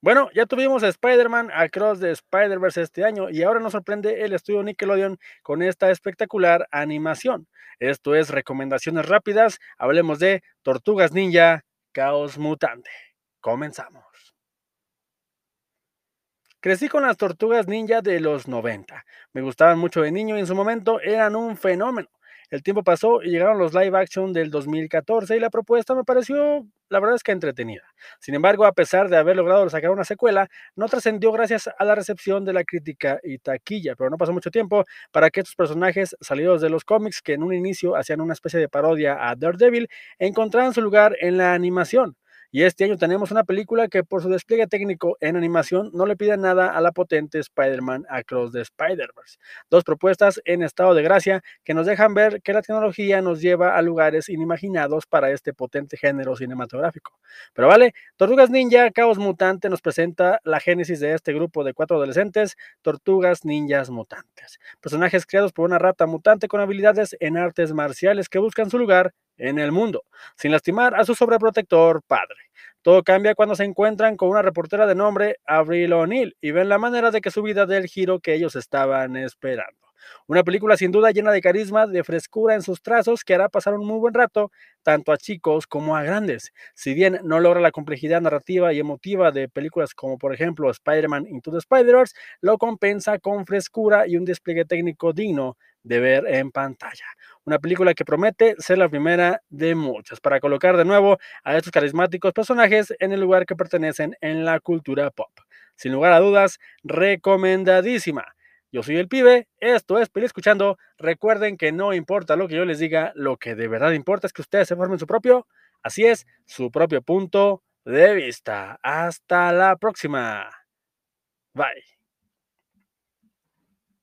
Bueno, ya tuvimos a Spider-Man Across the Spider-Verse este año y ahora nos sorprende el estudio Nickelodeon con esta espectacular animación. Esto es recomendaciones rápidas. Hablemos de Tortugas Ninja, Caos Mutante. Comenzamos. Crecí con las tortugas ninja de los 90. Me gustaban mucho de niño y en su momento eran un fenómeno. El tiempo pasó y llegaron los live action del 2014 y la propuesta me pareció, la verdad es que entretenida. Sin embargo, a pesar de haber logrado sacar una secuela, no trascendió gracias a la recepción de la crítica y taquilla, pero no pasó mucho tiempo para que estos personajes salidos de los cómics, que en un inicio hacían una especie de parodia a Daredevil, encontraran su lugar en la animación. Y este año tenemos una película que por su despliegue técnico en animación no le pide nada a la potente Spider-Man Across the Spider-Verse. Dos propuestas en estado de gracia que nos dejan ver que la tecnología nos lleva a lugares inimaginados para este potente género cinematográfico. Pero vale, Tortugas Ninja Caos Mutante nos presenta la génesis de este grupo de cuatro adolescentes, Tortugas Ninjas Mutantes. Personajes creados por una rata mutante con habilidades en artes marciales que buscan su lugar en el mundo, sin lastimar a su sobreprotector padre. Todo cambia cuando se encuentran con una reportera de nombre Avril O'Neill y ven la manera de que su vida dé el giro que ellos estaban esperando. Una película sin duda llena de carisma, de frescura en sus trazos, que hará pasar un muy buen rato tanto a chicos como a grandes. Si bien no logra la complejidad narrativa y emotiva de películas como por ejemplo Spider-Man Into the Spider-Verse, lo compensa con frescura y un despliegue técnico digno de ver en pantalla. Una película que promete ser la primera de muchas para colocar de nuevo a estos carismáticos personajes en el lugar que pertenecen en la cultura pop. Sin lugar a dudas, recomendadísima. Yo soy el pibe, esto es Peli Escuchando. Recuerden que no importa lo que yo les diga, lo que de verdad importa es que ustedes se formen su propio, así es, su propio punto de vista. Hasta la próxima. Bye.